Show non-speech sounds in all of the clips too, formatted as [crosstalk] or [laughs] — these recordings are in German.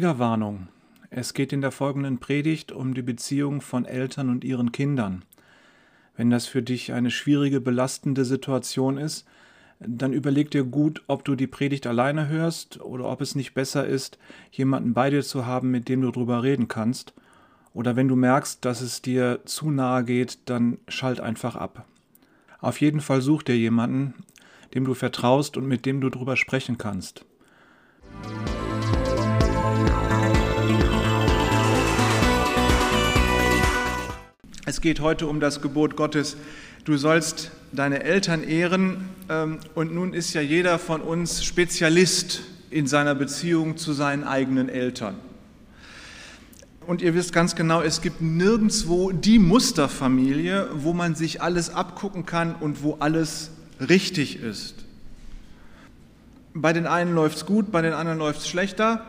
Triggerwarnung. Es geht in der folgenden Predigt um die Beziehung von Eltern und ihren Kindern. Wenn das für dich eine schwierige, belastende Situation ist, dann überleg dir gut, ob du die Predigt alleine hörst oder ob es nicht besser ist, jemanden bei dir zu haben, mit dem du drüber reden kannst. Oder wenn du merkst, dass es dir zu nahe geht, dann schalt einfach ab. Auf jeden Fall such dir jemanden, dem du vertraust und mit dem du drüber sprechen kannst. Es geht heute um das Gebot Gottes, du sollst deine Eltern ehren. Ähm, und nun ist ja jeder von uns Spezialist in seiner Beziehung zu seinen eigenen Eltern. Und ihr wisst ganz genau, es gibt nirgendwo die Musterfamilie, wo man sich alles abgucken kann und wo alles richtig ist. Bei den einen läuft es gut, bei den anderen läuft es schlechter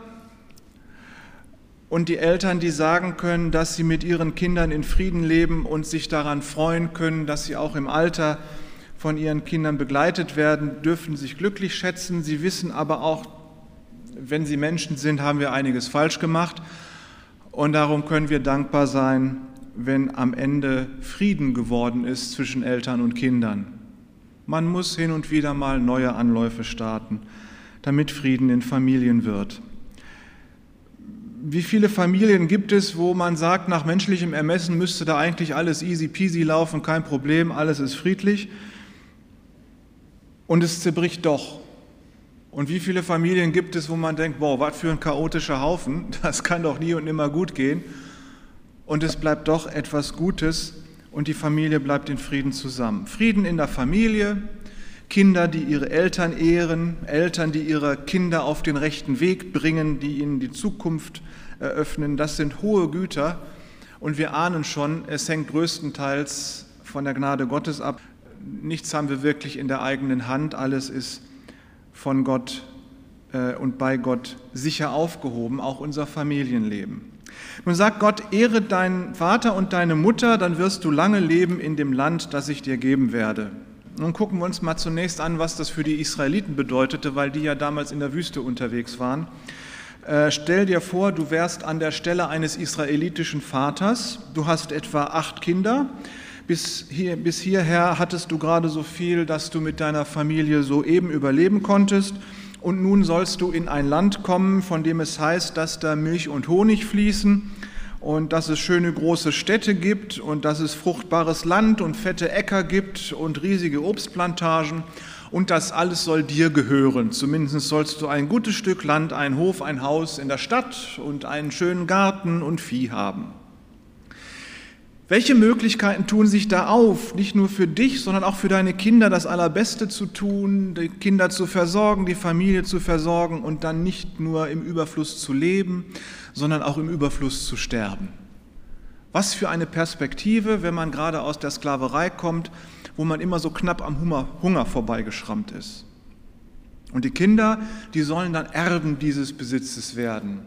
und die Eltern, die sagen können, dass sie mit ihren Kindern in Frieden leben und sich daran freuen können, dass sie auch im Alter von ihren Kindern begleitet werden, dürfen sich glücklich schätzen. Sie wissen aber auch, wenn sie Menschen sind, haben wir einiges falsch gemacht. Und darum können wir dankbar sein, wenn am Ende Frieden geworden ist zwischen Eltern und Kindern. Man muss hin und wieder mal neue Anläufe starten, damit Frieden in Familien wird wie viele Familien gibt es, wo man sagt, nach menschlichem Ermessen müsste da eigentlich alles easy peasy laufen, kein Problem, alles ist friedlich. Und es zerbricht doch. Und wie viele Familien gibt es, wo man denkt, boah, was für ein chaotischer Haufen, [laughs] das kann doch nie und nimmer gut gehen. Und es bleibt doch etwas Gutes und die Familie bleibt in Frieden zusammen. Frieden in der Familie, Kinder, die ihre Eltern ehren, Eltern, die ihre Kinder auf den rechten Weg bringen, die ihnen die Zukunft eröffnen, das sind hohe Güter und wir ahnen schon, es hängt größtenteils von der Gnade Gottes ab. Nichts haben wir wirklich in der eigenen Hand, alles ist von Gott äh, und bei Gott sicher aufgehoben, auch unser Familienleben. Nun sagt Gott, ehre deinen Vater und deine Mutter, dann wirst du lange leben in dem Land, das ich dir geben werde. Nun gucken wir uns mal zunächst an, was das für die Israeliten bedeutete, weil die ja damals in der Wüste unterwegs waren. Äh, stell dir vor, du wärst an der Stelle eines israelitischen Vaters, du hast etwa acht Kinder, bis, hier, bis hierher hattest du gerade so viel, dass du mit deiner Familie soeben überleben konntest. Und nun sollst du in ein Land kommen, von dem es heißt, dass da Milch und Honig fließen und dass es schöne große Städte gibt und dass es fruchtbares Land und fette Äcker gibt und riesige Obstplantagen und das alles soll dir gehören. Zumindest sollst du ein gutes Stück Land, ein Hof, ein Haus in der Stadt und einen schönen Garten und Vieh haben. Welche Möglichkeiten tun sich da auf, nicht nur für dich, sondern auch für deine Kinder das Allerbeste zu tun, die Kinder zu versorgen, die Familie zu versorgen und dann nicht nur im Überfluss zu leben, sondern auch im Überfluss zu sterben? Was für eine Perspektive, wenn man gerade aus der Sklaverei kommt, wo man immer so knapp am Hunger, vorbeigeschrammt ist. Und die Kinder, die sollen dann Erben dieses Besitzes werden.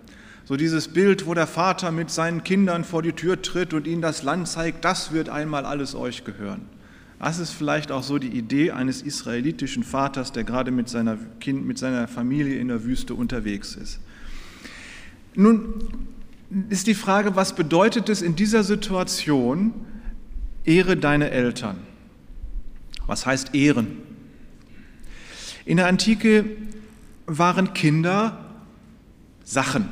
So dieses Bild, wo der Vater mit seinen Kindern vor die Tür tritt und ihnen das Land zeigt, das wird einmal alles euch gehören. Das ist vielleicht auch so die Idee eines israelitischen Vaters, der gerade mit seiner, kind, mit seiner Familie in der Wüste unterwegs ist. Nun ist die Frage, was bedeutet es in dieser Situation, ehre deine Eltern? Was heißt ehren? In der Antike waren Kinder Sachen.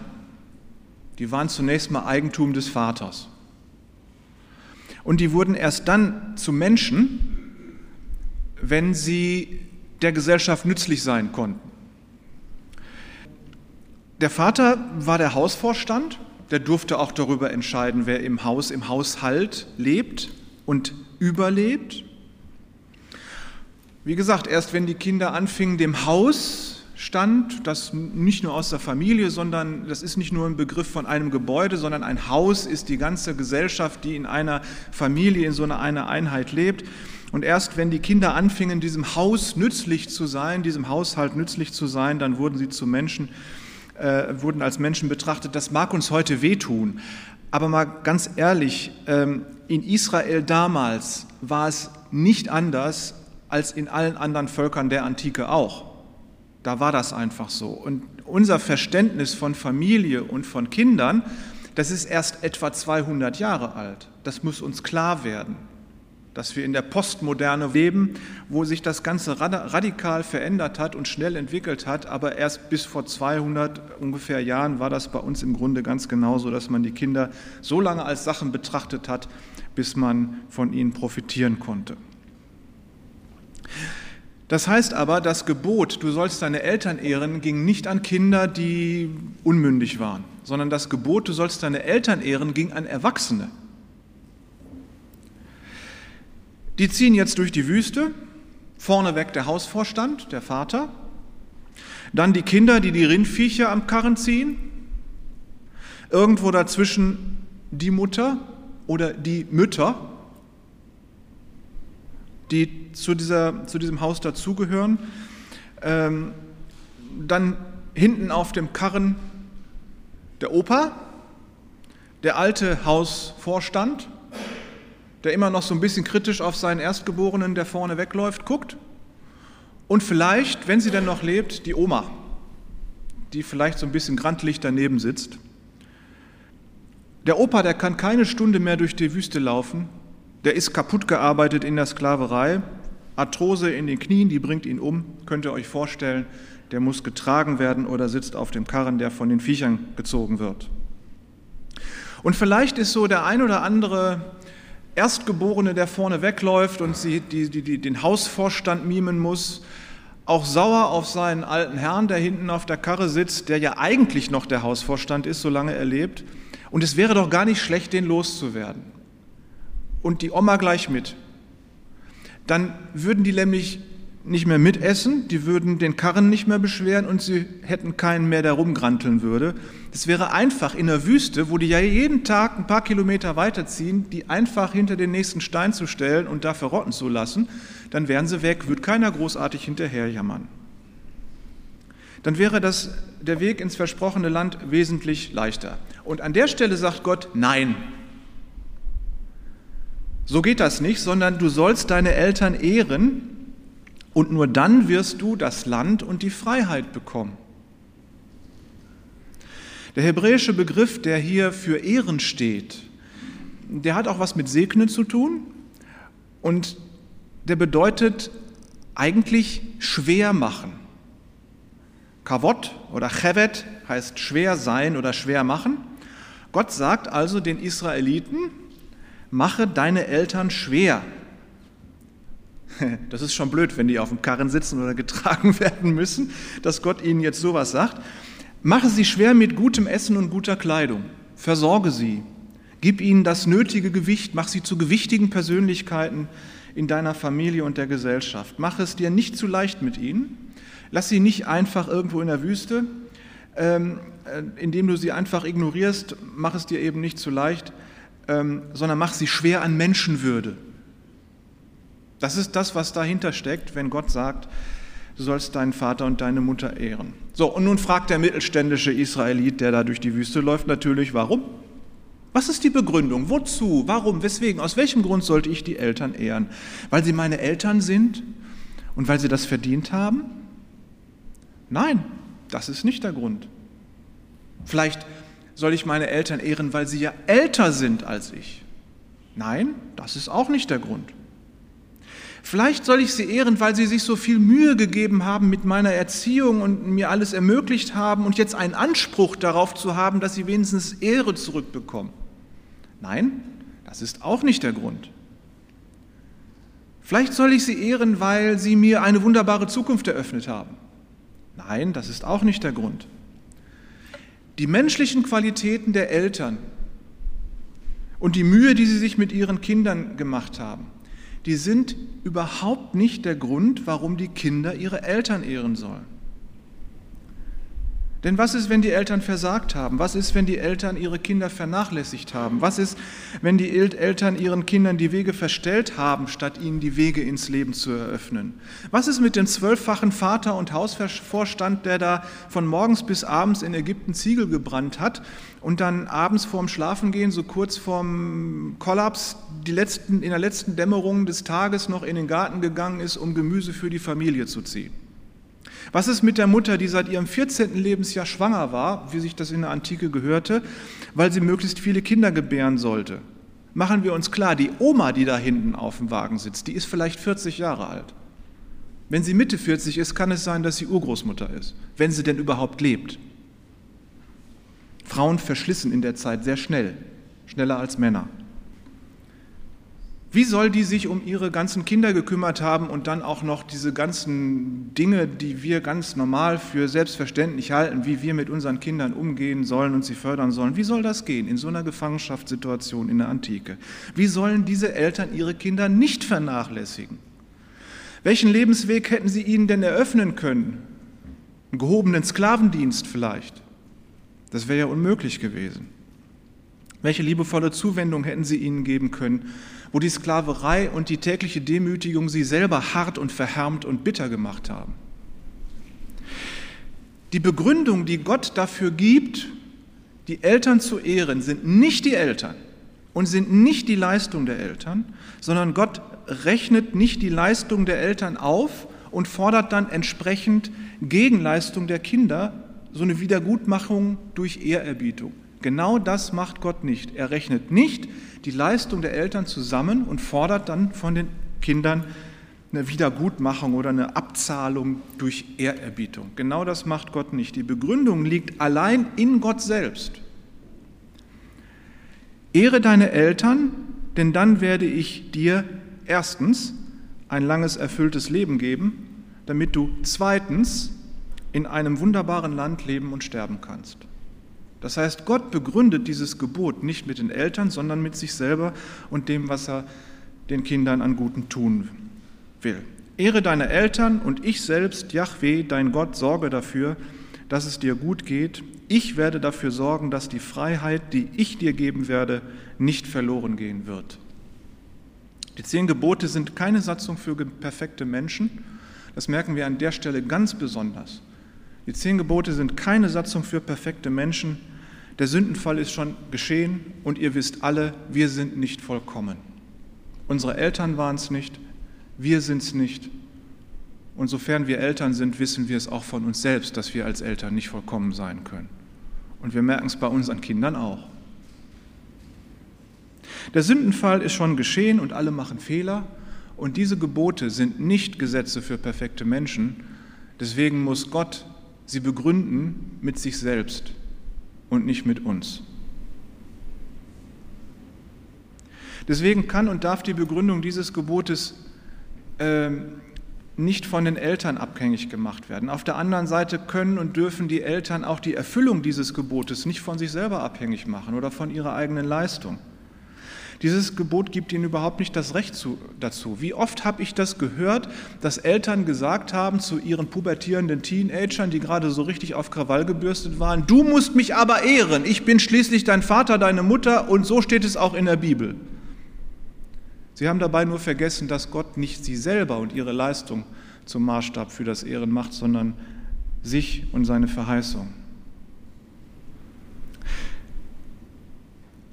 Die waren zunächst mal Eigentum des Vaters. Und die wurden erst dann zu Menschen, wenn sie der Gesellschaft nützlich sein konnten. Der Vater war der Hausvorstand, der durfte auch darüber entscheiden, wer im Haus, im Haushalt lebt und überlebt. Wie gesagt, erst wenn die Kinder anfingen, dem Haus stand, das nicht nur aus der Familie, sondern das ist nicht nur ein Begriff von einem Gebäude, sondern ein Haus ist die ganze Gesellschaft, die in einer Familie, in so einer, Einheit lebt. Und erst wenn die Kinder anfingen, diesem Haus nützlich zu sein, diesem Haushalt nützlich zu sein, dann wurden sie zu Menschen, äh, wurden als Menschen betrachtet. Das mag uns heute wehtun. Aber mal ganz ehrlich, ähm, in Israel damals war es nicht anders als in allen anderen Völkern der Antike auch. Da war das einfach so. Und unser Verständnis von Familie und von Kindern, das ist erst etwa 200 Jahre alt. Das muss uns klar werden, dass wir in der Postmoderne leben, wo sich das Ganze radikal verändert hat und schnell entwickelt hat. Aber erst bis vor 200 ungefähr Jahren war das bei uns im Grunde ganz genauso, dass man die Kinder so lange als Sachen betrachtet hat, bis man von ihnen profitieren konnte. Das heißt aber, das Gebot, du sollst deine Eltern ehren, ging nicht an Kinder, die unmündig waren, sondern das Gebot, du sollst deine Eltern ehren, ging an Erwachsene. Die ziehen jetzt durch die Wüste, vorneweg der Hausvorstand, der Vater, dann die Kinder, die die Rindviecher am Karren ziehen, irgendwo dazwischen die Mutter oder die Mütter, die zu, dieser, zu diesem Haus dazugehören. Ähm, dann hinten auf dem Karren der Opa, der alte Hausvorstand, der immer noch so ein bisschen kritisch auf seinen Erstgeborenen, der vorne wegläuft, guckt. Und vielleicht, wenn sie denn noch lebt, die Oma, die vielleicht so ein bisschen grantlich daneben sitzt. Der Opa, der kann keine Stunde mehr durch die Wüste laufen, der ist kaputt gearbeitet in der Sklaverei, Arthrose in den Knien, die bringt ihn um, könnt ihr euch vorstellen, der muss getragen werden oder sitzt auf dem Karren, der von den Viechern gezogen wird. Und vielleicht ist so der ein oder andere Erstgeborene, der vorne wegläuft und sie, die, die, die, den Hausvorstand mimen muss, auch sauer auf seinen alten Herrn, der hinten auf der Karre sitzt, der ja eigentlich noch der Hausvorstand ist, solange er lebt. Und es wäre doch gar nicht schlecht, den loszuwerden und die Oma gleich mit. Dann würden die nämlich nicht mehr mitessen, die würden den Karren nicht mehr beschweren und sie hätten keinen mehr, der rumgranteln würde. Es wäre einfach in der Wüste, wo die ja jeden Tag ein paar Kilometer weiterziehen, die einfach hinter den nächsten Stein zu stellen und da verrotten zu lassen, dann wären sie weg, würde keiner großartig hinterherjammern. Dann wäre das, der Weg ins versprochene Land wesentlich leichter. Und an der Stelle sagt Gott, nein, so geht das nicht, sondern du sollst deine Eltern ehren und nur dann wirst du das Land und die Freiheit bekommen. Der hebräische Begriff, der hier für Ehren steht, der hat auch was mit Segnen zu tun und der bedeutet eigentlich schwer machen. Kavot oder Chevet heißt schwer sein oder schwer machen. Gott sagt also den Israeliten, mache deine Eltern schwer. [laughs] Das ist schon blöd, wenn die auf dem Karren sitzen oder getragen [laughs] werden müssen, dass Gott ihnen jetzt sowas sagt. Mache sie schwer mit gutem Essen und guter Kleidung. Versorge sie. Gib ihnen das nötige Gewicht. Mach sie zu gewichtigen Persönlichkeiten in deiner Familie und der Gesellschaft. Mach es dir nicht zu leicht mit ihnen. Lass sie nicht einfach irgendwo in der Wüste, ähm, äh, indem du sie einfach ignorierst. Mach es dir eben nicht zu leicht ähm, sondern mach sie schwer an Menschenwürde. Das ist das, was dahinter steckt, wenn Gott sagt, du sollst deinen Vater und deine Mutter ehren. So, und nun fragt der mittelständische Israelit, der da durch die Wüste läuft, natürlich, warum? Was ist die Begründung? Wozu? Warum? Weswegen? Aus welchem Grund sollte ich die Eltern ehren? Weil sie meine Eltern sind und weil sie das verdient haben? Nein, das ist nicht der Grund. Vielleicht soll ich meine Eltern ehren, weil sie ja älter sind als ich? Nein, das ist auch nicht der Grund. Vielleicht soll ich sie ehren, weil sie sich so viel Mühe gegeben haben mit meiner Erziehung und mir alles ermöglicht haben und jetzt einen Anspruch darauf zu haben, dass sie wenigstens Ehre zurückbekommen. Nein, das ist auch nicht der Grund. Vielleicht soll ich sie ehren, weil sie mir eine wunderbare Zukunft eröffnet haben. Nein, das ist auch nicht der Grund. Die menschlichen Qualitäten der Eltern und die Mühe, die sie sich mit ihren Kindern gemacht haben, die sind überhaupt nicht der Grund, warum die Kinder ihre Eltern ehren sollen. Denn was ist, wenn die Eltern versagt haben? Was ist, wenn die Eltern ihre Kinder vernachlässigt haben? Was ist, wenn die Eltern ihren Kindern die Wege verstellt haben, statt ihnen die Wege ins Leben zu eröffnen? Was ist mit dem zwölffachen Vater und Hausvorstand, der da von morgens bis abends in Ägypten Ziegel gebrannt hat und dann abends vorm Schlafengehen, so kurz vorm Kollaps, die letzten, in der letzten Dämmerung des Tages noch in den Garten gegangen ist, um Gemüse für die Familie zu ziehen? Was ist mit der Mutter, die seit ihrem 14. Lebensjahr schwanger war, wie sich das in der Antike gehörte, weil sie möglichst viele Kinder gebären sollte? Machen wir uns klar, die Oma, die da hinten auf dem Wagen sitzt, die ist vielleicht 40 Jahre alt. Wenn sie Mitte 40 ist, kann es sein, dass sie Urgroßmutter ist, wenn sie denn überhaupt lebt. Frauen verschlissen in der Zeit sehr schnell, schneller als Männer. Wie soll die sich um ihre ganzen Kinder gekümmert haben und dann auch noch diese ganzen Dinge, die wir ganz normal für selbstverständlich halten, wie wir mit unseren Kindern umgehen sollen und sie fördern sollen? Wie soll das gehen in so einer Gefangenschaftssituation in der Antike? Wie sollen diese Eltern ihre Kinder nicht vernachlässigen? Welchen Lebensweg hätten sie ihnen denn eröffnen können? Einen gehobenen Sklavendienst vielleicht? Das wäre ja unmöglich gewesen. Welche liebevolle Zuwendung hätten sie ihnen geben können? Wo die Sklaverei und die tägliche Demütigung sie selber hart und verhärmt und bitter gemacht haben. Die Begründung, die Gott dafür gibt, die Eltern zu ehren, sind nicht die Eltern und sind nicht die Leistung der Eltern, sondern Gott rechnet nicht die Leistung der Eltern auf und fordert dann entsprechend Gegenleistung der Kinder, so eine Wiedergutmachung durch Ehrerbietung. Genau das macht Gott nicht. Er rechnet nicht die Leistung der Eltern zusammen und fordert dann von den Kindern eine Wiedergutmachung oder eine Abzahlung durch Ehrerbietung. Genau das macht Gott nicht. Die Begründung liegt allein in Gott selbst. Ehre deine Eltern, denn dann werde ich dir erstens ein langes, erfülltes Leben geben, damit du zweitens in einem wunderbaren Land leben und sterben kannst. Das heißt, Gott begründet dieses Gebot nicht mit den Eltern, sondern mit sich selber und dem, was er den Kindern an Guten tun will. Ehre deine Eltern und ich selbst, Yahweh, dein Gott, sorge dafür, dass es dir gut geht. Ich werde dafür sorgen, dass die Freiheit, die ich dir geben werde, nicht verloren gehen wird. Die zehn Gebote sind keine Satzung für perfekte Menschen. Das merken wir an der Stelle ganz besonders. Die zehn Gebote sind keine Satzung für perfekte Menschen. Der Sündenfall ist schon geschehen und ihr wisst alle, wir sind nicht vollkommen. Unsere Eltern waren es nicht, wir sind es nicht. Und sofern wir Eltern sind, wissen wir es auch von uns selbst, dass wir als Eltern nicht vollkommen sein können. Und wir merken es bei unseren Kindern auch. Der Sündenfall ist schon geschehen und alle machen Fehler. Und diese Gebote sind nicht Gesetze für perfekte Menschen. Deswegen muss Gott sie begründen mit sich selbst und nicht mit uns. Deswegen kann und darf die Begründung dieses Gebotes äh, nicht von den Eltern abhängig gemacht werden. Auf der anderen Seite können und dürfen die Eltern auch die Erfüllung dieses Gebotes nicht von sich selber abhängig machen oder von ihrer eigenen Leistung. Dieses Gebot gibt ihnen überhaupt nicht das Recht zu, dazu. Wie oft habe ich das gehört, dass Eltern gesagt haben zu ihren pubertierenden Teenagern, die gerade so richtig auf Krawall gebürstet waren, du musst mich aber ehren, ich bin schließlich dein Vater, deine Mutter und so steht es auch in der Bibel. Sie haben dabei nur vergessen, dass Gott nicht sie selber und ihre Leistung zum Maßstab für das Ehren macht, sondern sich und seine Verheißung.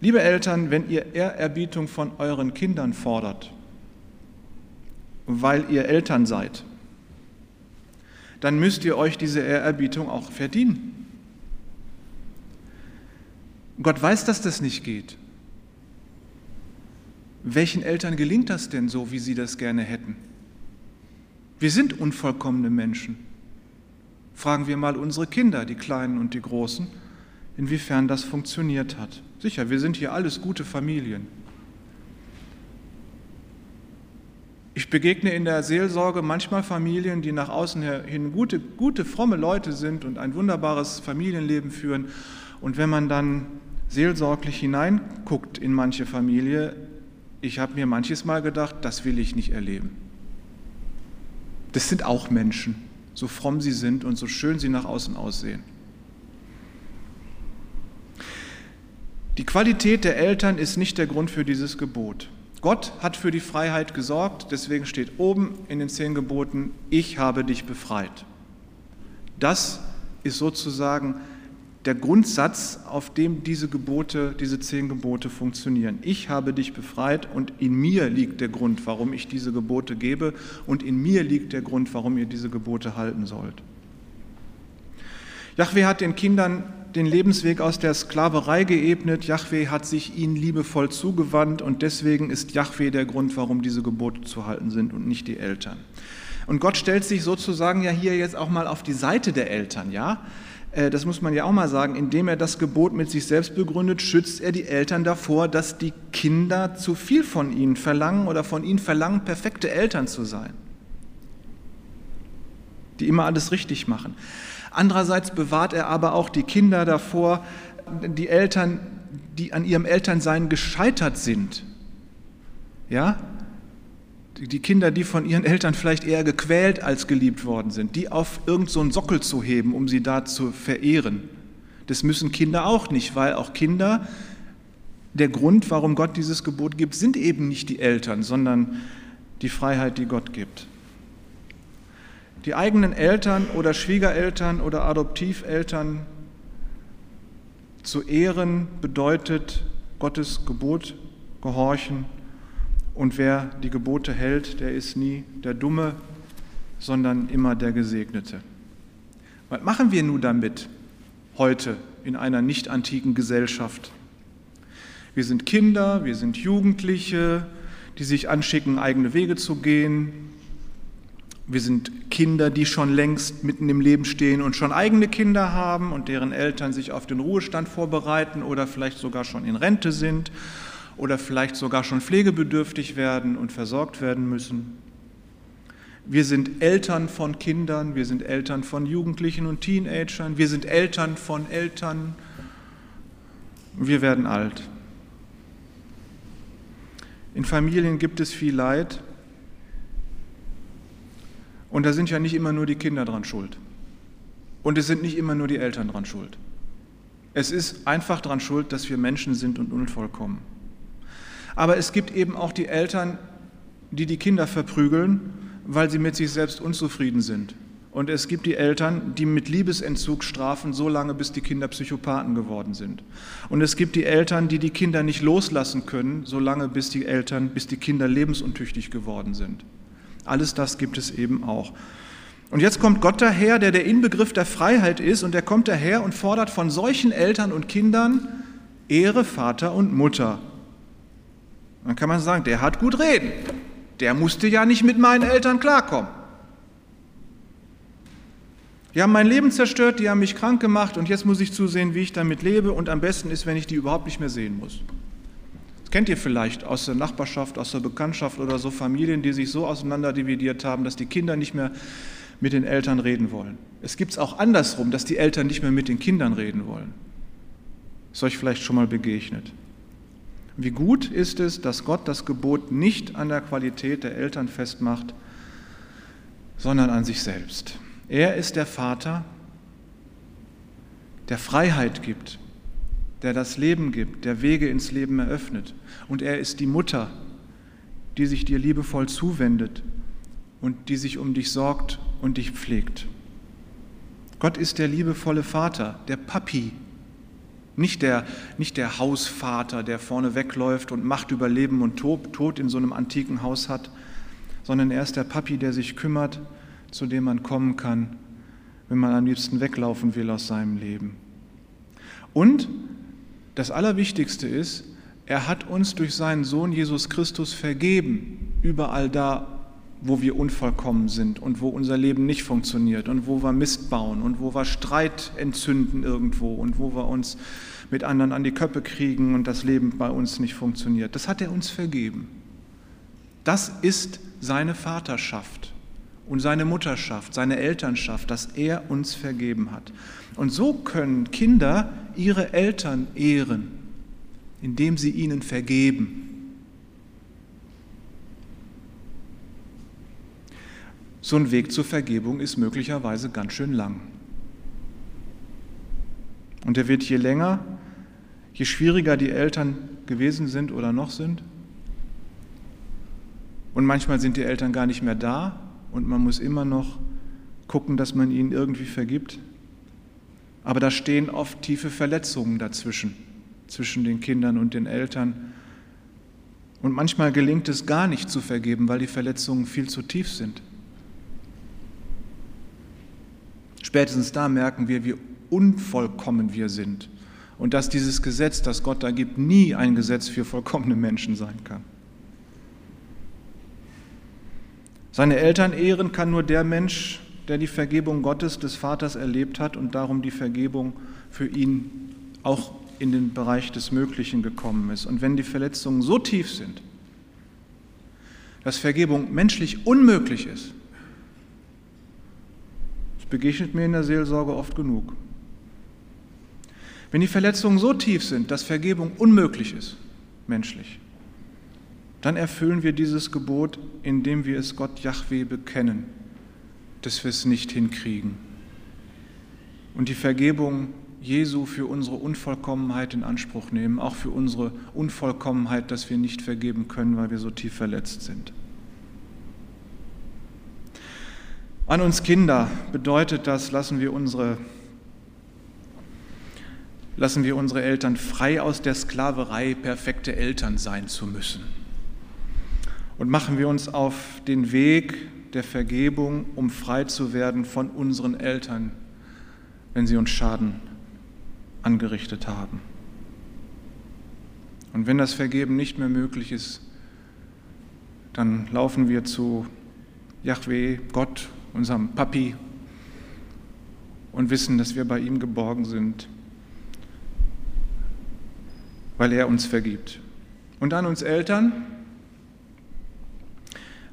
Liebe Eltern, wenn ihr Ehrerbietung von euren Kindern fordert, weil ihr Eltern seid, dann müsst ihr euch diese Ehrerbietung auch verdienen. Gott weiß, dass das nicht geht. Welchen Eltern gelingt das denn so, wie sie das gerne hätten? Wir sind unvollkommene Menschen. Fragen wir mal unsere Kinder, die Kleinen und die Großen, inwiefern das funktioniert hat. Sicher, wir sind hier alles gute Familien. Ich begegne in der Seelsorge manchmal Familien, die nach außen hin gute, gute, fromme Leute sind und ein wunderbares Familienleben führen. Und wenn man dann seelsorglich hineinguckt in manche Familie, ich habe mir manches Mal gedacht, das will ich nicht erleben. Das sind auch Menschen, so fromm sie sind und so schön sie nach außen aussehen. Die Qualität der Eltern ist nicht der Grund für dieses Gebot. Gott hat für die Freiheit gesorgt, deswegen steht oben in den zehn Geboten, ich habe dich befreit. Das ist sozusagen der Grundsatz, auf dem diese Gebote, diese zehn Gebote funktionieren. Ich habe dich befreit und in mir liegt der Grund, warum ich diese Gebote gebe und in mir liegt der Grund, warum ihr diese Gebote halten sollt. Jahwe hat den Kindern den Lebensweg aus der Sklaverei geebnet. Jahwe hat sich ihnen liebevoll zugewandt und deswegen ist Jahwe der Grund, warum diese Gebote zu halten sind und nicht die Eltern. Und Gott stellt sich sozusagen ja hier jetzt auch mal auf die Seite der Eltern, ja? Äh, das muss man ja auch mal sagen, indem er das Gebot mit sich selbst begründet, schützt er die Eltern davor, dass die Kinder zu viel von ihnen verlangen oder von ihnen verlangen, perfekte Eltern zu sein, die immer alles richtig machen. Andererseits bewahrt er aber auch die Kinder davor, die Eltern, die an ihrem Elternsein gescheitert sind. Ja? Die Kinder, die von ihren Eltern vielleicht eher gequält als geliebt worden sind, die auf irgendeinen so Sockel zu heben, um sie da zu verehren. Das müssen Kinder auch nicht, weil auch Kinder, der Grund, warum Gott dieses Gebot gibt, sind eben nicht die Eltern, sondern die Freiheit, die Gott gibt. Die eigenen Eltern oder Schwiegereltern oder Adoptiveltern zu ehren bedeutet Gottes Gebot gehorchen. Und wer die Gebote hält, der ist nie der Dumme, sondern immer der Gesegnete. Was machen wir nun damit heute in einer nicht antiken Gesellschaft? Wir sind Kinder, wir sind Jugendliche, die sich anschicken, eigene Wege zu gehen. Wir sind Kinder, die schon längst mitten im Leben stehen und schon eigene Kinder haben und deren Eltern sich auf den Ruhestand vorbereiten oder vielleicht sogar schon in Rente sind oder vielleicht sogar schon pflegebedürftig werden und versorgt werden müssen. Wir sind Eltern von Kindern, wir sind Eltern von Jugendlichen und Teenagern, wir sind Eltern von Eltern. Wir werden alt. In Familien gibt es viel Leid, und da sind ja nicht immer nur die Kinder dran schuld. Und es sind nicht immer nur die Eltern dran schuld. Es ist einfach dran schuld, dass wir Menschen sind und unvollkommen. Aber es gibt eben auch die Eltern, die die Kinder verprügeln, weil sie mit sich selbst unzufrieden sind. Und es gibt die Eltern, die mit Liebesentzug strafen, so lange, bis die Kinder Psychopathen geworden sind. Und es gibt die Eltern, die die Kinder nicht loslassen können, so lange, bis die Eltern, bis die Kinder lebensuntüchtig geworden sind. Alles das gibt es eben auch. Und jetzt kommt Gott daher, der der Inbegriff der Freiheit ist, und er kommt daher und fordert von solchen Eltern und Kindern Ehre Vater und Mutter. Dann kann man sagen, der hat gut reden. Der musste ja nicht mit meinen Eltern klarkommen. Die haben mein Leben zerstört, die haben mich krank gemacht und jetzt muss ich zusehen, wie ich damit lebe und am besten ist, wenn ich die überhaupt nicht mehr sehen muss kennt ihr vielleicht aus der Nachbarschaft, aus der Bekanntschaft oder so Familien, die sich so auseinanderdividiert haben, dass die Kinder nicht mehr mit den Eltern reden wollen. Es gibt es auch andersrum, dass die Eltern nicht mehr mit den Kindern reden wollen. Ist euch vielleicht schon mal begegnet. Wie gut ist es, dass Gott das Gebot nicht an der Qualität der Eltern festmacht, sondern an sich selbst. Er ist der Vater, der Freiheit gibt, der das Leben gibt, der Wege ins Leben eröffnet. Und er ist die Mutter, die sich dir liebevoll zuwendet und die sich um dich sorgt und dich pflegt. Gott ist der liebevolle Vater, der Papi, nicht der, nicht der Hausvater, der vorne wegläuft und Macht über Leben und Tod in so einem antiken Haus hat, sondern er ist der Papi, der sich kümmert, zu dem man kommen kann, wenn man am liebsten weglaufen will aus seinem Leben. Und das Allerwichtigste ist, er hat uns durch seinen Sohn Jesus Christus vergeben, überall da, wo wir unvollkommen sind und wo unser Leben nicht funktioniert und wo wir Mist bauen und wo wir Streit entzünden irgendwo und wo wir uns mit anderen an die Köppe kriegen und das Leben bei uns nicht funktioniert. Das hat er uns vergeben. Das ist seine Vaterschaft und seine Mutterschaft, seine Elternschaft, dass er uns vergeben hat. Und so können Kinder ihre Eltern ehren, indem sie ihnen vergeben. So ein Weg zur Vergebung ist möglicherweise ganz schön lang. Und der wird je länger, je schwieriger die Eltern gewesen sind oder noch sind. Und manchmal sind die Eltern gar nicht mehr da und man muss immer noch gucken, dass man ihnen irgendwie vergibt. Aber da stehen oft tiefe Verletzungen dazwischen, zwischen den Kindern und den Eltern. Und manchmal gelingt es gar nicht zu vergeben, weil die Verletzungen viel zu tief sind. Spätestens da merken wir, wie unvollkommen wir sind und dass dieses Gesetz, das Gott da gibt, nie ein Gesetz für vollkommene Menschen sein kann. Seine Eltern ehren kann nur der Mensch, der die Vergebung Gottes des Vaters erlebt hat und darum die Vergebung für ihn auch in den Bereich des Möglichen gekommen ist. Und wenn die Verletzungen so tief sind, dass Vergebung menschlich unmöglich ist, das begegnet mir in der Seelsorge oft genug. Wenn die Verletzungen so tief sind, dass Vergebung unmöglich ist, menschlich, dann erfüllen wir dieses Gebot, indem wir es Gott Yahweh bekennen, dass wir es nicht hinkriegen. Und die Vergebung Jesu für unsere Unvollkommenheit in Anspruch nehmen, auch für unsere Unvollkommenheit, dass wir nicht vergeben können, weil wir so tief verletzt sind. An uns Kinder bedeutet das, lassen wir unsere, lassen wir unsere Eltern frei aus der Sklaverei, perfekte Eltern sein zu müssen. Und machen wir uns auf den Weg der Vergebung, um frei zu werden von unseren Eltern, wenn sie uns Schaden angerichtet haben. Und wenn das Vergeben nicht mehr möglich ist, dann laufen wir zu Yahweh, Gott, unserem Papi, und wissen, dass wir bei ihm geborgen sind, weil er uns vergibt. Und an uns Eltern,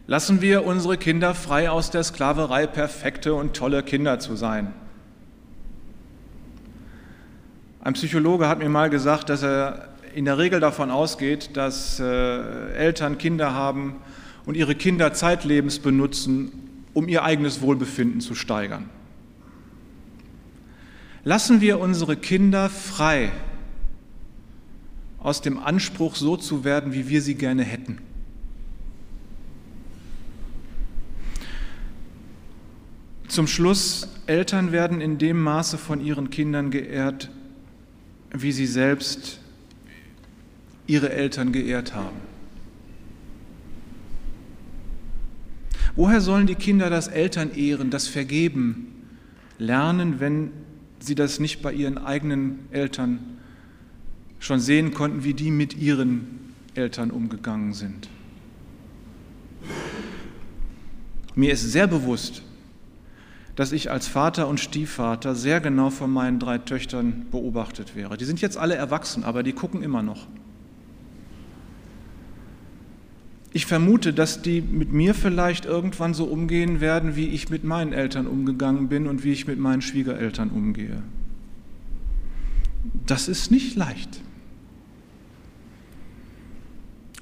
lassen wir unsere Kinder frei aus der Sklaverei, perfekte und tolle Kinder zu sein. Ein Psychologe hat mir mal gesagt, dass er in der Regel davon ausgeht, dass äh, Eltern Kinder haben und ihre Kinder zeitlebens benutzen, um ihr eigenes Wohlbefinden zu steigern. Lassen wir unsere Kinder frei aus dem Anspruch, so zu werden, wie wir sie gerne hätten. Zum Schluss, Eltern werden in dem Maße von ihren Kindern geehrt, wie sie selbst ihre Eltern geehrt haben. Woher sollen die Kinder das Elternehren, das Vergeben lernen, wenn sie das nicht bei ihren eigenen Eltern schon sehen konnten, wie die mit ihren Eltern umgegangen sind? Mir ist sehr bewusst, dass ich als Vater und Stiefvater sehr genau von meinen drei Töchtern beobachtet wäre. Die sind jetzt alle erwachsen, aber die gucken immer noch. Ich vermute, dass die mit mir vielleicht irgendwann so umgehen werden, wie ich mit meinen Eltern umgegangen bin und wie ich mit meinen Schwiegereltern umgehe. Das ist nicht leicht.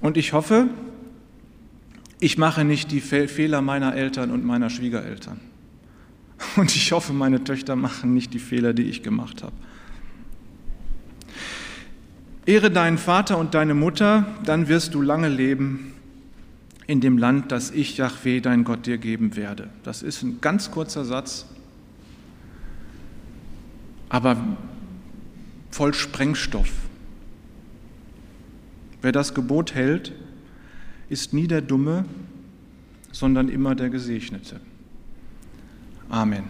Und ich hoffe, ich mache nicht die Fehler meiner Eltern und meiner Schwiegereltern. [laughs] Und ich hoffe, meine Töchter machen nicht die Fehler, die ich gemacht habe. Ehre deinen Vater und deine Mutter, dann wirst du lange leben in dem Land, das ich, Yahweh, dein Gott, dir geben werde. Das ist ein ganz kurzer Satz, aber voll Sprengstoff. Wer das Gebot hält, ist nie der Dumme, sondern immer der Gesegnete. Amen.